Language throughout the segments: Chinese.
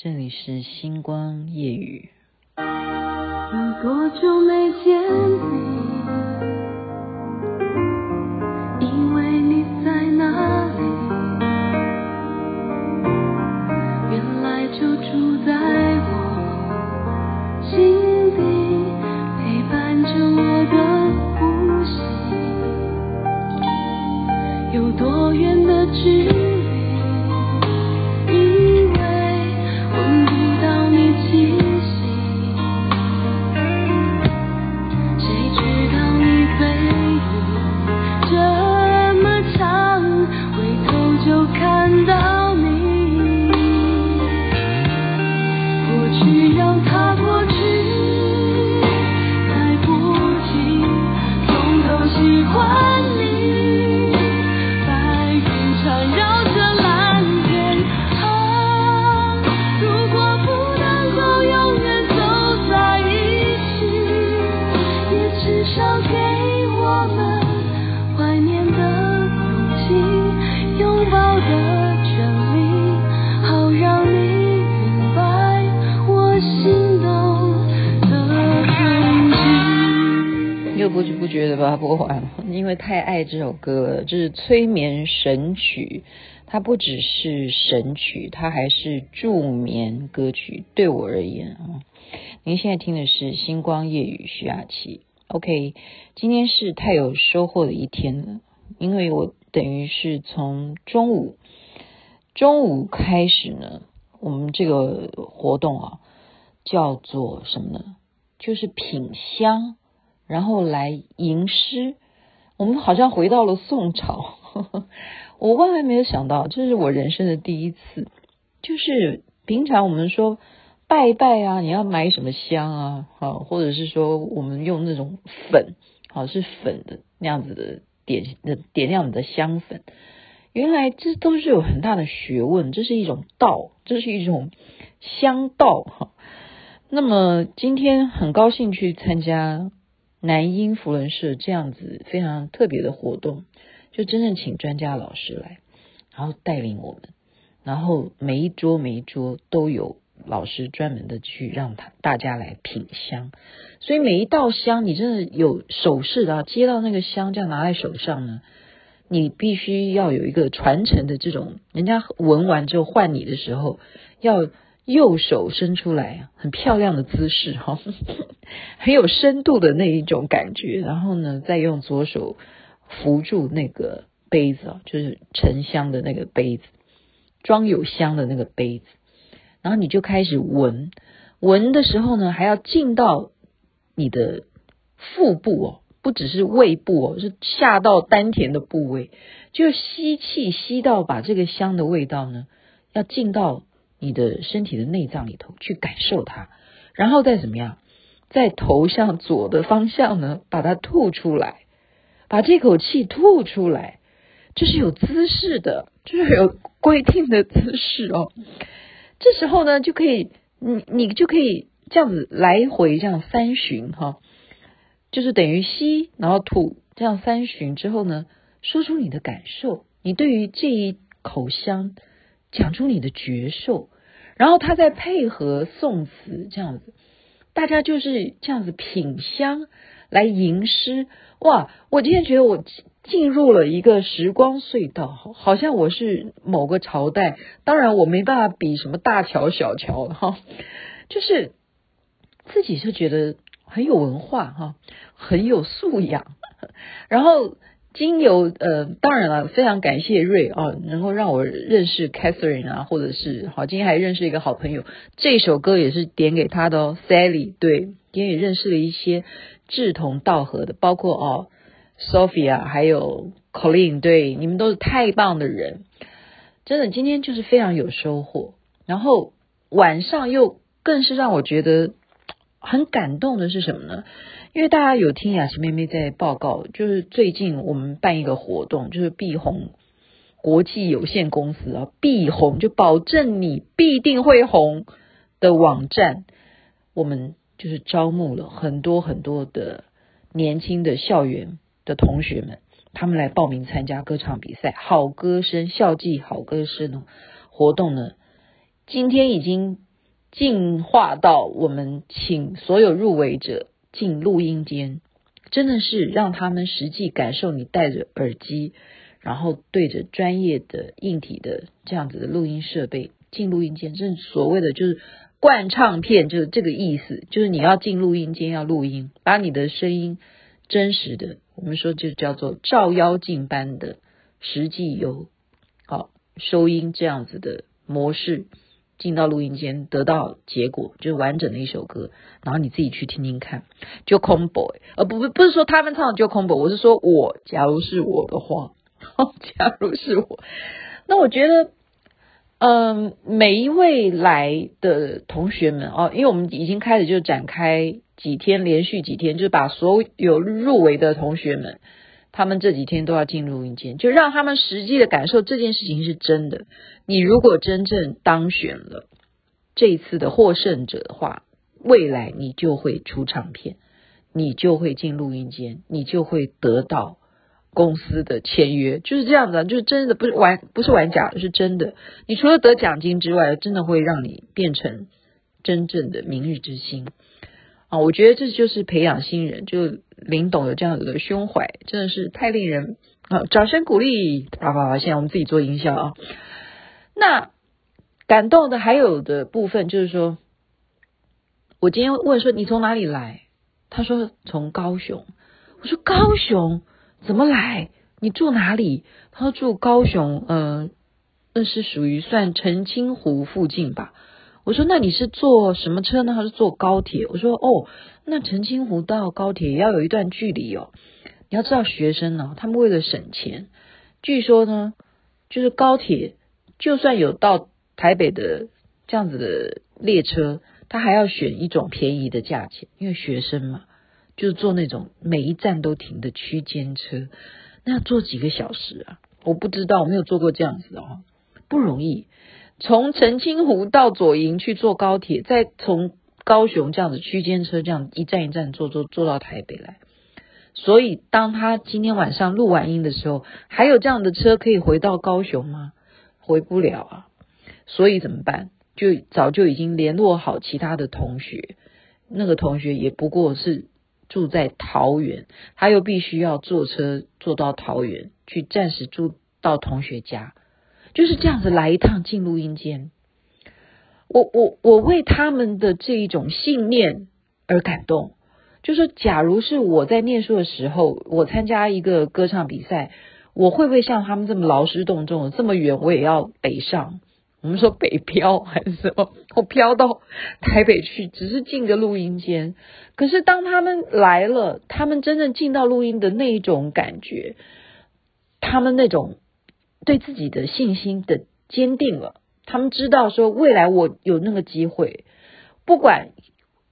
这里是星光夜雨。有多久没见你？因为你在哪里？原来就住在我心底，陪伴着我的呼吸。有多远的距离？又不知不觉的把它播完了，因为太爱这首歌了。这是催眠神曲，它不只是神曲，它还是助眠歌曲。对我而言啊，您现在听的是星光夜雨徐雅琪。OK，今天是太有收获的一天了，因为我等于是从中午中午开始呢，我们这个活动啊叫做什么呢？就是品香。然后来吟诗，我们好像回到了宋朝。我万万没有想到，这是我人生的第一次。就是平常我们说拜拜啊，你要买什么香啊？好，或者是说我们用那种粉，好，是粉的那样子的点的点亮你的香粉。原来这都是有很大的学问，这是一种道，这是一种香道哈。那么今天很高兴去参加。南音扶轮社这样子非常特别的活动，就真正请专家老师来，然后带领我们，然后每一桌每一桌都有老师专门的去让他大家来品香，所以每一道香你真的有手势的啊，接到那个香这样拿在手上呢，你必须要有一个传承的这种，人家闻完之后换你的时候要。右手伸出来，很漂亮的姿势哈，很有深度的那一种感觉。然后呢，再用左手扶住那个杯子啊，就是沉香的那个杯子，装有香的那个杯子。然后你就开始闻，闻的时候呢，还要进到你的腹部哦，不只是胃部哦，是下到丹田的部位，就吸气吸到把这个香的味道呢，要进到。你的身体的内脏里头去感受它，然后再怎么样，在头向左的方向呢，把它吐出来，把这口气吐出来，这是有姿势的，这是有规定的姿势哦。这时候呢，就可以，你你就可以这样子来回这样三巡哈，就是等于吸然后吐，这样三巡之后呢，说出你的感受，你对于这一口香。讲出你的觉受，然后他再配合宋词这样子，大家就是这样子品香来吟诗。哇！我今天觉得我进入了一个时光隧道，好像我是某个朝代。当然，我没办法比什么大乔小乔哈，就是自己就觉得很有文化哈，很有素养，然后。经由呃，当然了，非常感谢瑞啊，能够让我认识 Catherine 啊，或者是好，今天还认识一个好朋友，这首歌也是点给他的哦，Sally，对，今天也认识了一些志同道合的，包括哦，Sophia 还有 Colleen，对，你们都是太棒的人，真的，今天就是非常有收获，然后晚上又更是让我觉得很感动的是什么呢？因为大家有听雅琪妹妹在报告，就是最近我们办一个活动，就是必红国际有限公司啊，必红就保证你必定会红的网站，我们就是招募了很多很多的年轻的校园的同学们，他们来报名参加歌唱比赛，好歌声校际好歌声活动呢，今天已经进化到我们请所有入围者进录音间，真的是让他们实际感受你戴着耳机，然后对着专业的硬体的这样子的录音设备进录音间，这所谓的就是灌唱片，就是这个意思，就是你要进录音间要录音，把你的声音真实的，我们说就叫做照妖镜般的实际有好收音这样子的模式。进到录音间得到结果，就是完整的一首歌，然后你自己去听听看，就空 boy，而不不不是说他们唱的就空 boy，我是说我假如是我的话，假如是我，那我觉得，嗯，每一位来的同学们哦，因为我们已经开始就展开几天，连续几天，就是把所有入围的同学们。他们这几天都要进录音间，就让他们实际的感受这件事情是真的。你如果真正当选了这一次的获胜者的话，未来你就会出唱片，你就会进录音间，你就会得到公司的签约，就是这样子，就是真的不是玩，不是玩假的，是真的。你除了得奖金之外，真的会让你变成真正的明日之星。啊，我觉得这就是培养新人，就林董有这样子的胸怀，真的是太令人啊！掌声鼓励！好好好，现在我们自己做营销啊。那感动的还有的部分就是说，我今天问说你从哪里来？他说从高雄。我说高雄怎么来？你住哪里？他说住高雄，嗯、呃，那是属于算澄清湖附近吧。我说：“那你是坐什么车呢？还是坐高铁？”我说：“哦，那澄清湖到高铁也要有一段距离哦。你要知道，学生呢，他们为了省钱，据说呢，就是高铁就算有到台北的这样子的列车，他还要选一种便宜的价钱，因为学生嘛，就是坐那种每一站都停的区间车，那要坐几个小时啊？我不知道，我没有坐过这样子哦，不容易。”从澄清湖到左营去坐高铁，再从高雄这样子区间车这样一站一站坐坐坐到台北来。所以当他今天晚上录完音的时候，还有这样的车可以回到高雄吗？回不了啊。所以怎么办？就早就已经联络好其他的同学，那个同学也不过是住在桃园，他又必须要坐车坐到桃园去暂时住到同学家。就是这样子来一趟进录音间，我我我为他们的这一种信念而感动。就是说，假如是我在念书的时候，我参加一个歌唱比赛，我会不会像他们这么劳师动众，这么远我也要北上？我们说北漂还是什么？我漂到台北去，只是进个录音间。可是当他们来了，他们真正进到录音的那一种感觉，他们那种。对自己的信心的坚定了，他们知道说未来我有那个机会，不管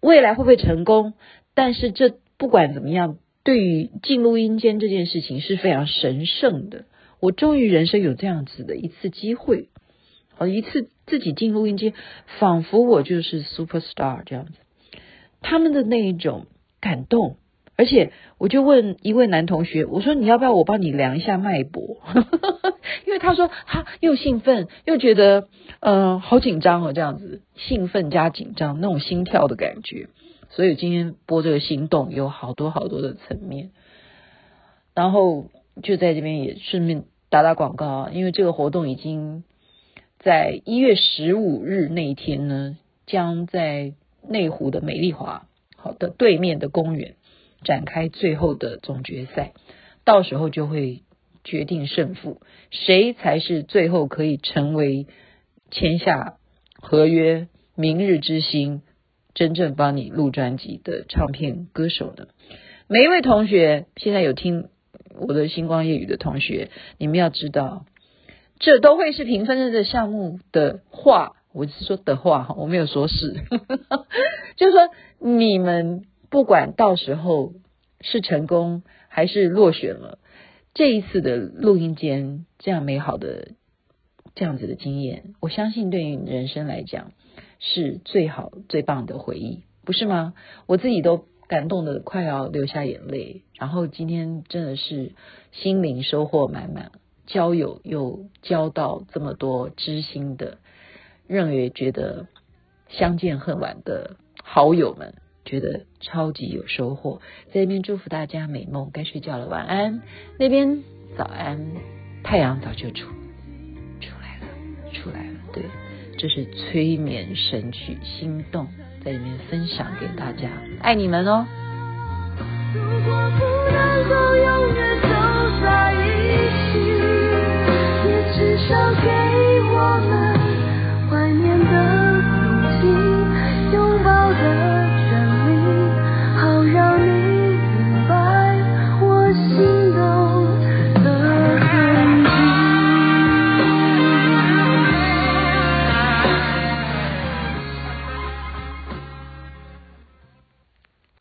未来会不会成功，但是这不管怎么样，对于进录音间这件事情是非常神圣的。我终于人生有这样子的一次机会，哦，一次自己进录音间，仿佛我就是 super star 这样子，他们的那一种感动。而且我就问一位男同学，我说你要不要我帮你量一下脉搏？因为他说他又兴奋又觉得嗯、呃、好紧张哦，这样子兴奋加紧张那种心跳的感觉。所以今天播这个心动有好多好多的层面，然后就在这边也顺便打打广告啊，因为这个活动已经在一月十五日那一天呢，将在内湖的美丽华好的对面的公园。展开最后的总决赛，到时候就会决定胜负，谁才是最后可以成为签下合约、明日之星、真正帮你录专辑的唱片歌手呢？每一位同学，现在有听我的星光夜雨的同学，你们要知道，这都会是评分的项目的话，我是说的话，我没有说是，就是说你们。不管到时候是成功还是落选了，这一次的录音间这样美好的这样子的经验，我相信对于人生来讲是最好最棒的回忆，不是吗？我自己都感动得快要流下眼泪。然后今天真的是心灵收获满满，交友又交到这么多知心的，认为觉得相见恨晚的好友们，觉得超级有收获。在这边祝福大家美梦，该睡觉了，晚安。那边早安，太阳早就出出来了，出来了。对，这是催眠神曲《心动》，在里面分享给大家，爱你们哦。如果不能够永远